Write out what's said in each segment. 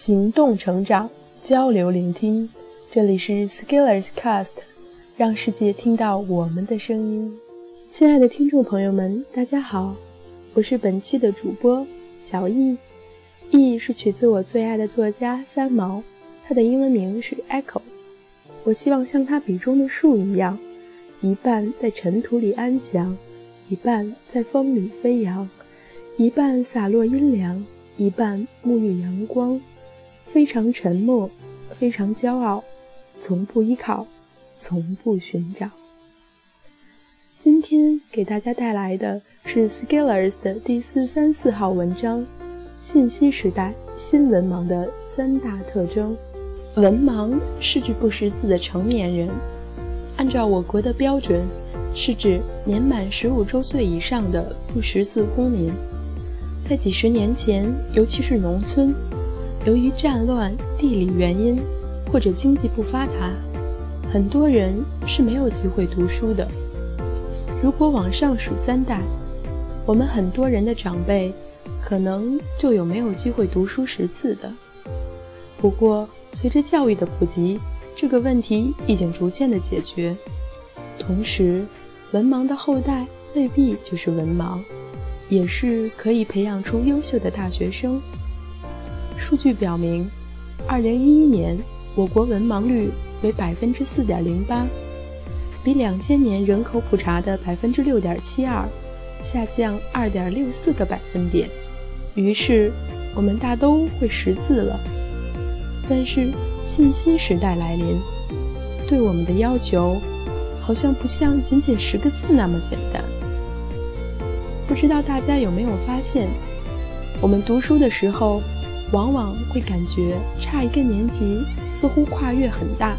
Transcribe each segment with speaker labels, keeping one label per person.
Speaker 1: 行动成长，交流聆听。这里是 Skillers Cast，让世界听到我们的声音。亲爱的听众朋友们，大家好，我是本期的主播小易。易是取自我最爱的作家三毛，他的英文名是 Echo。我希望像他笔中的树一样，一半在尘土里安详，一半在风里飞扬，一半洒落阴凉，一半沐浴阳光，非常沉默，非常骄傲。从不依靠，从不寻找。今天给大家带来的是 Skillers 的第四三四号文章：信息时代新文盲的三大特征。文盲是指不识字的成年人，按照我国的标准，是指年满十五周岁以上的不识字公民。在几十年前，尤其是农村，由于战乱、地理原因。或者经济不发达，很多人是没有机会读书的。如果往上数三代，我们很多人的长辈，可能就有没有机会读书识字的。不过，随着教育的普及，这个问题已经逐渐的解决。同时，文盲的后代未必就是文盲，也是可以培养出优秀的大学生。数据表明，二零一一年。我国文盲率为百分之四点零八，比两千年人口普查的百分之六点七二下降二点六四个百分点。于是，我们大都会识字了。但是，信息时代来临，对我们的要求好像不像仅仅十个字那么简单。不知道大家有没有发现，我们读书的时候。往往会感觉差一个年级似乎跨越很大，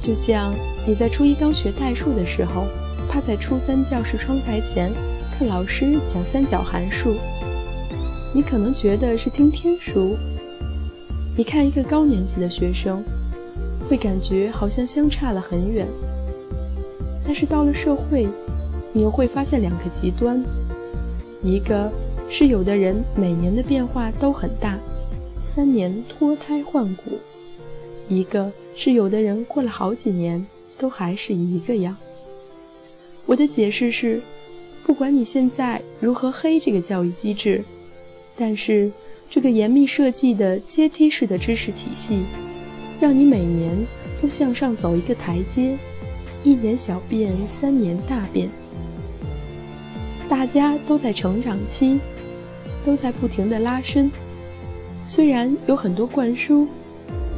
Speaker 1: 就像你在初一刚学代数的时候，趴在初三教室窗台前看老师讲三角函数，你可能觉得是听天书。你看一个高年级的学生，会感觉好像相差了很远。但是到了社会，你又会发现两个极端，一个。是有的人每年的变化都很大，三年脱胎换骨；一个是有的人过了好几年都还是一个样。我的解释是，不管你现在如何黑这个教育机制，但是这个严密设计的阶梯式的知识体系，让你每年都向上走一个台阶，一年小变，三年大变。大家都在成长期。都在不停的拉伸，虽然有很多灌输，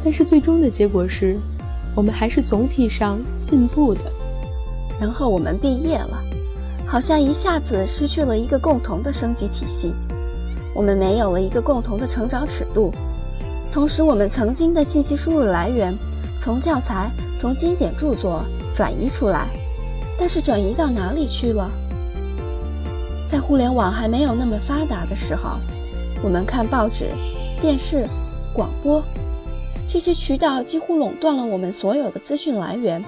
Speaker 1: 但是最终的结果是，我们还是总体上进步的。
Speaker 2: 然后我们毕业了，好像一下子失去了一个共同的升级体系，我们没有了一个共同的成长尺度。同时，我们曾经的信息输入来源，从教材、从经典著作转移出来，但是转移到哪里去了？在互联网还没有那么发达的时候，我们看报纸、电视、广播，这些渠道几乎垄断了我们所有的资讯来源，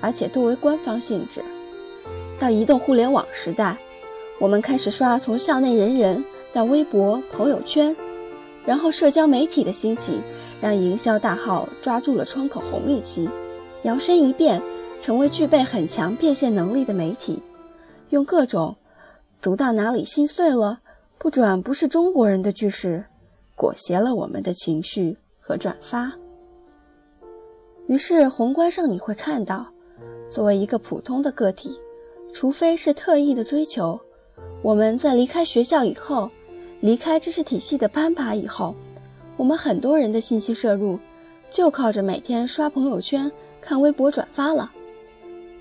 Speaker 2: 而且多为官方性质。到移动互联网时代，我们开始刷从校内人人到微博、朋友圈，然后社交媒体的兴起，让营销大号抓住了窗口红利期，摇身一变成为具备很强变现能力的媒体，用各种。读到哪里心碎了，不转不是中国人的句式，裹挟了我们的情绪和转发。于是宏观上你会看到，作为一个普通的个体，除非是特意的追求，我们在离开学校以后，离开知识体系的攀爬以后，我们很多人的信息摄入，就靠着每天刷朋友圈、看微博转发了，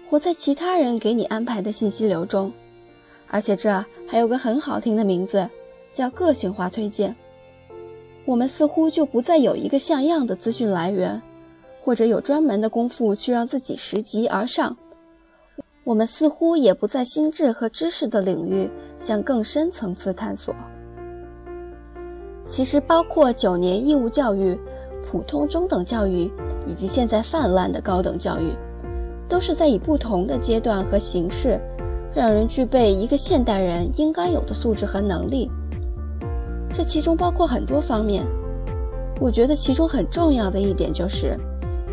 Speaker 2: 活在其他人给你安排的信息流中。而且这还有个很好听的名字，叫个性化推荐。我们似乎就不再有一个像样的资讯来源，或者有专门的功夫去让自己拾级而上。我们似乎也不在心智和知识的领域向更深层次探索。其实，包括九年义务教育、普通中等教育，以及现在泛滥的高等教育，都是在以不同的阶段和形式。让人具备一个现代人应该有的素质和能力，这其中包括很多方面，我觉得其中很重要的一点就是，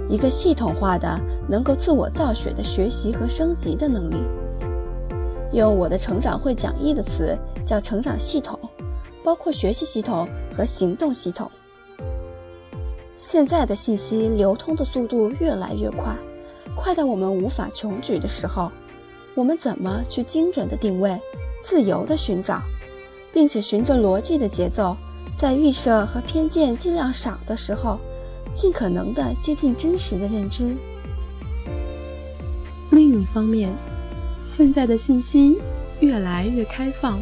Speaker 2: 一个系统化的、能够自我造血的学习和升级的能力。用我的成长会讲义的词叫成长系统，包括学习系统和行动系统。现在的信息流通的速度越来越快，快到我们无法穷举的时候，我们怎么去精准的定位、自由的寻找，并且循着逻辑的节奏？在预设和偏见尽量少的时候，尽可能的接近真实的认知。
Speaker 1: 另一方面，现在的信息越来越开放，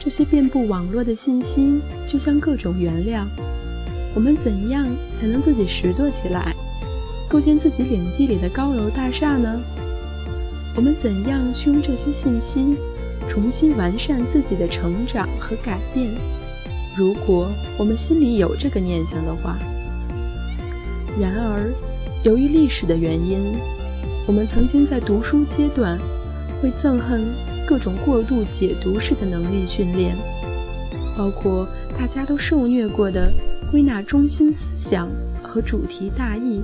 Speaker 1: 这些遍布网络的信息就像各种原料。我们怎样才能自己拾掇起来，构建自己领地里的高楼大厦呢？我们怎样去用这些信息重新完善自己的成长和改变？如果我们心里有这个念想的话，然而，由于历史的原因，我们曾经在读书阶段会憎恨各种过度解读式的能力训练，包括大家都受虐过的归纳中心思想和主题大意，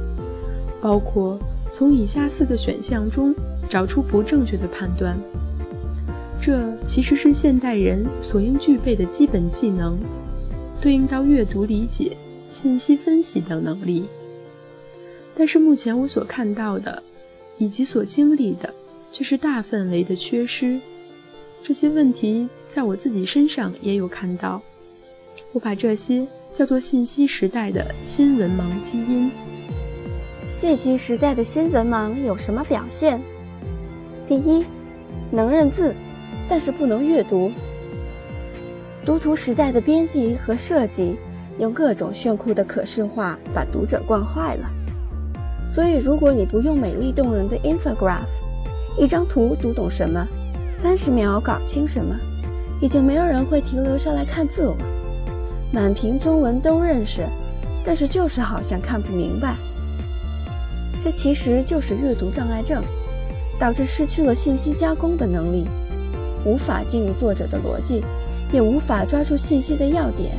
Speaker 1: 包括从以下四个选项中找出不正确的判断。这其实是现代人所应具备的基本技能，对应到阅读理解、信息分析等能力。但是目前我所看到的，以及所经历的，却是大范围的缺失。这些问题在我自己身上也有看到。我把这些叫做信息时代的新文盲基因。
Speaker 2: 信息时代的新文盲有什么表现？第一，能认字。但是不能阅读。读图时代的编辑和设计用各种炫酷的可视化把读者惯坏了，所以如果你不用美丽动人的 infograph，一张图读懂什么，三十秒搞清什么，已经没有人会停留下来看字了。满屏中文都认识，但是就是好像看不明白。这其实就是阅读障碍症，导致失去了信息加工的能力。无法进入作者的逻辑，也无法抓住信息的要点。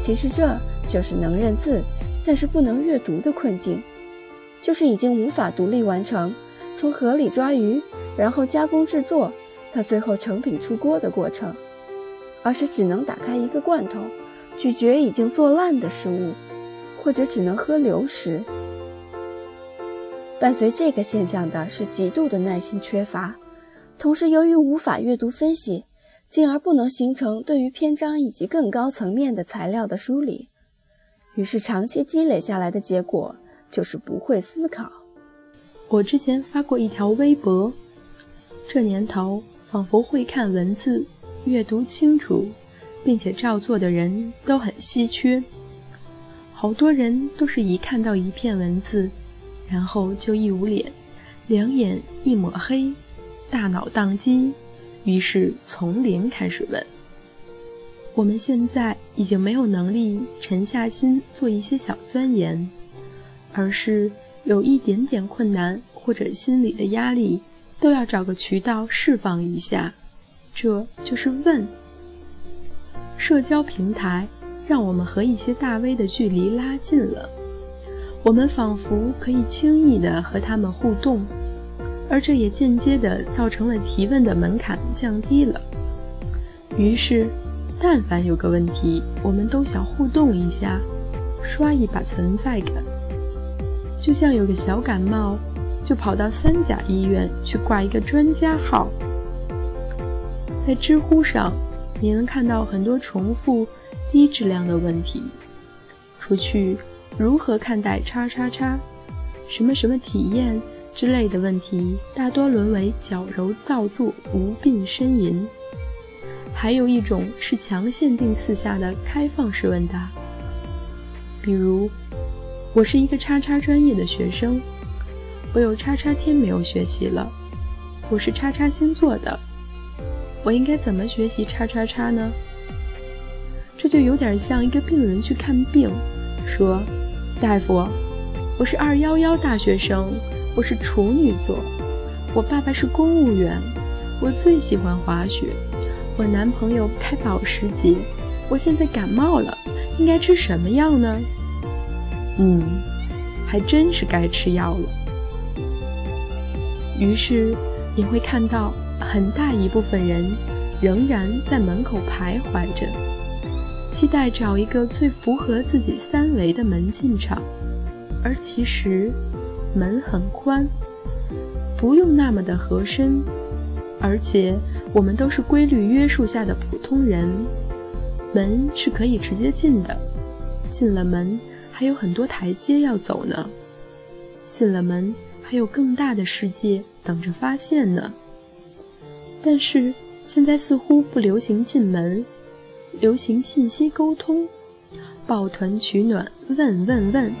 Speaker 2: 其实这就是能认字，但是不能阅读的困境，就是已经无法独立完成从河里抓鱼，然后加工制作，到最后成品出锅的过程，而是只能打开一个罐头，咀嚼已经做烂的食物，或者只能喝流食。伴随这个现象的是极度的耐心缺乏。同时，由于无法阅读分析，进而不能形成对于篇章以及更高层面的材料的梳理，于是长期积累下来的结果就是不会思考。
Speaker 1: 我之前发过一条微博，这年头仿佛会看文字、阅读清楚，并且照做的人都很稀缺。好多人都是一看到一片文字，然后就一捂脸，两眼一抹黑。大脑宕机，于是从零开始问。我们现在已经没有能力沉下心做一些小钻研，而是有一点点困难或者心理的压力，都要找个渠道释放一下。这就是问。社交平台让我们和一些大 V 的距离拉近了，我们仿佛可以轻易地和他们互动。而这也间接地造成了提问的门槛降低了。于是，但凡有个问题，我们都想互动一下，刷一把存在感。就像有个小感冒，就跑到三甲医院去挂一个专家号。在知乎上，你能看到很多重复、低质量的问题，除去如何看待叉叉叉，什么什么体验。之类的问题，大多沦为矫揉造作、无病呻吟。还有一种是强限定四下的开放式问答，比如：我是一个叉叉专业的学生，我有叉叉天没有学习了，我是叉叉星座的，我应该怎么学习叉叉叉呢？这就有点像一个病人去看病，说：“大夫，我是二幺幺大学生。”我是处女座，我爸爸是公务员，我最喜欢滑雪，我男朋友开保时捷，我现在感冒了，应该吃什么药呢？嗯，还真是该吃药了。于是你会看到很大一部分人仍然在门口徘徊着，期待找一个最符合自己三维的门进场，而其实门很宽，不用那么的合身，而且我们都是规律约束下的普通人，门是可以直接进的，进了门。还有很多台阶要走呢，进了门还有更大的世界等着发现呢。但是现在似乎不流行进门，流行信息沟通，抱团取暖，问问问，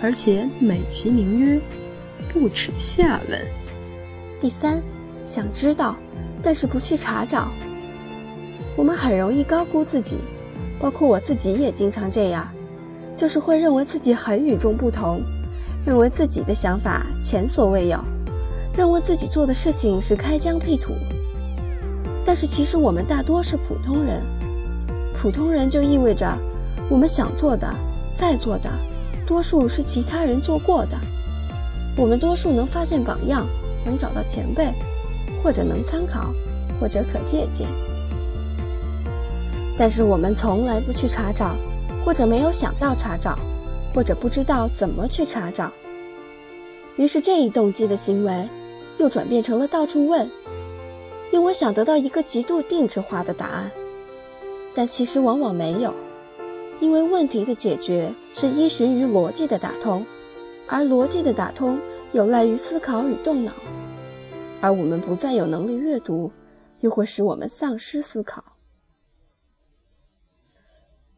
Speaker 1: 而且美其名曰不耻下问。
Speaker 2: 第三，想知道，但是不去查找。我们很容易高估自己，包括我自己也经常这样。就是会认为自己很与众不同，认为自己的想法前所未有，认为自己做的事情是开疆辟土。但是其实我们大多是普通人，普通人就意味着我们想做的、在做的，多数是其他人做过的。我们多数能发现榜样，能找到前辈，或者能参考，或者可借鉴。但是我们从来不去查找。或者没有想到查找，或者不知道怎么去查找，于是这一动机的行为，又转变成了到处问，因为想得到一个极度定制化的答案，但其实往往没有，因为问题的解决是依循于逻辑的打通，而逻辑的打通有赖于思考与动脑，而我们不再有能力阅读，又会使我们丧失思考。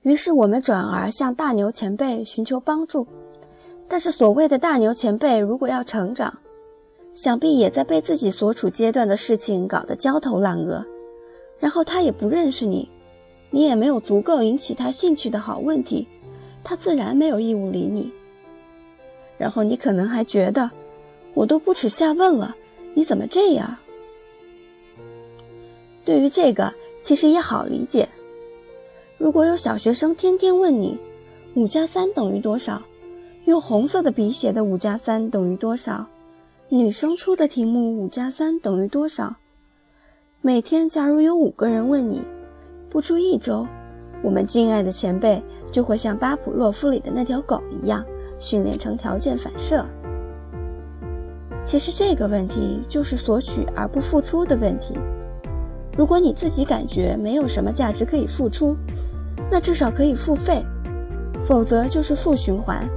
Speaker 2: 于是我们转而向大牛前辈寻求帮助，但是所谓的大牛前辈如果要成长，想必也在被自己所处阶段的事情搞得焦头烂额，然后他也不认识你，你也没有足够引起他兴趣的好问题，他自然没有义务理你。然后你可能还觉得，我都不耻下问了，你怎么这样？对于这个，其实也好理解。如果有小学生天天问你，五加三等于多少？用红色的笔写的五加三等于多少？女生出的题目五加三等于多少？每天假如有五个人问你，不出一周，我们敬爱的前辈就会像巴甫洛夫里的那条狗一样，训练成条件反射。其实这个问题就是索取而不付出的问题。如果你自己感觉没有什么价值可以付出，那至少可以付费，否则就是负循环，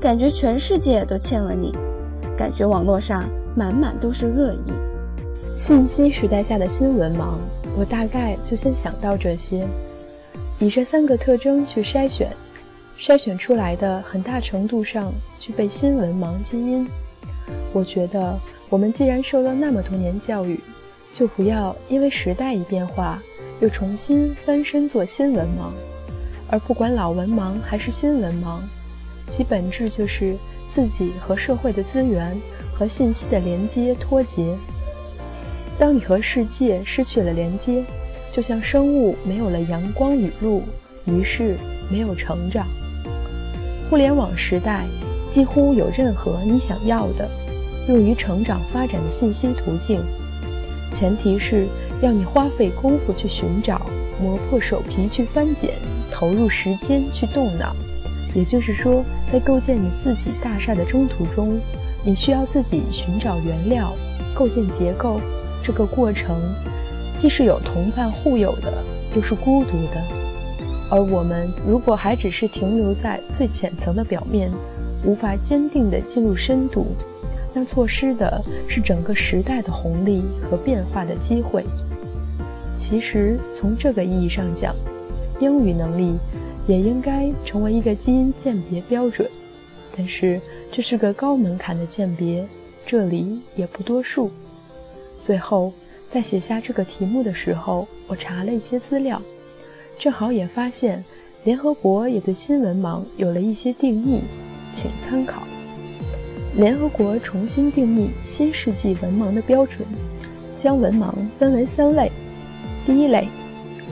Speaker 2: 感觉全世界都欠了你，感觉网络上满满都是恶意。
Speaker 1: 信息时代下的新闻盲，我大概就先想到这些，以这三个特征去筛选，筛选出来的很大程度上具备新闻盲基因。我觉得我们既然受了那么多年教育，就不要因为时代一变化。又重新翻身做新文盲，而不管老文盲还是新文盲，其本质就是自己和社会的资源和信息的连接脱节。当你和世界失去了连接，就像生物没有了阳光雨露，于是没有成长。互联网时代，几乎有任何你想要的用于成长发展的信息途径，前提是。要你花费功夫去寻找，磨破手皮去翻检，投入时间去动脑。也就是说，在构建你自己大厦的征途中，你需要自己寻找原料，构建结构。这个过程既是有同伴互有的，又是孤独的。而我们如果还只是停留在最浅层的表面，无法坚定地进入深度，那错失的是整个时代的红利和变化的机会。其实，从这个意义上讲，英语能力也应该成为一个基因鉴别标准。但是，这是个高门槛的鉴别，这里也不多述。最后，在写下这个题目的时候，我查了一些资料，正好也发现联合国也对新闻盲有了一些定义，请参考。联合国重新定义新世纪文盲的标准，将文盲分为三类。第一类，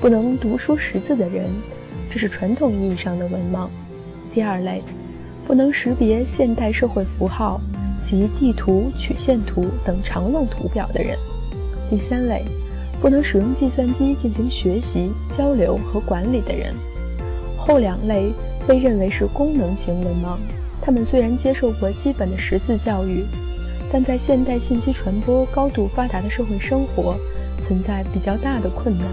Speaker 1: 不能读书识字的人，这是传统意义上的文盲。第二类，不能识别现代社会符号及地图、曲线图等常用图表的人。第三类，不能使用计算机进行学习、交流和管理的人。后两类被认为是功能型文盲，他们虽然接受过基本的识字教育，但在现代信息传播高度发达的社会生活，存在比较大的困难。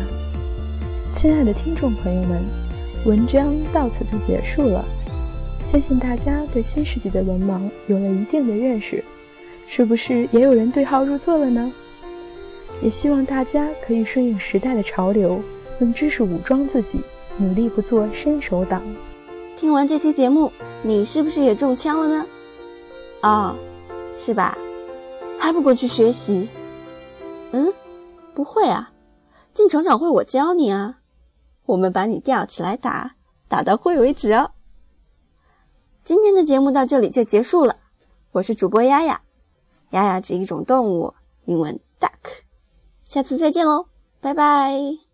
Speaker 1: 亲爱的听众朋友们，文章到此就结束了。相信大家对新世纪的文盲有了一定的认识，是不是也有人对号入座了呢？也希望大家可以顺应时代的潮流，用知识武装自己，努力不做伸手党。
Speaker 2: 听完这期节目，你是不是也中枪了呢？哦，是吧？还不过去学习？嗯，不会啊，进成长会我教你啊。我们把你吊起来打，打到会为止哦。今天的节目到这里就结束了，我是主播丫丫，丫丫指一种动物，英文 duck。下次再见喽，拜拜。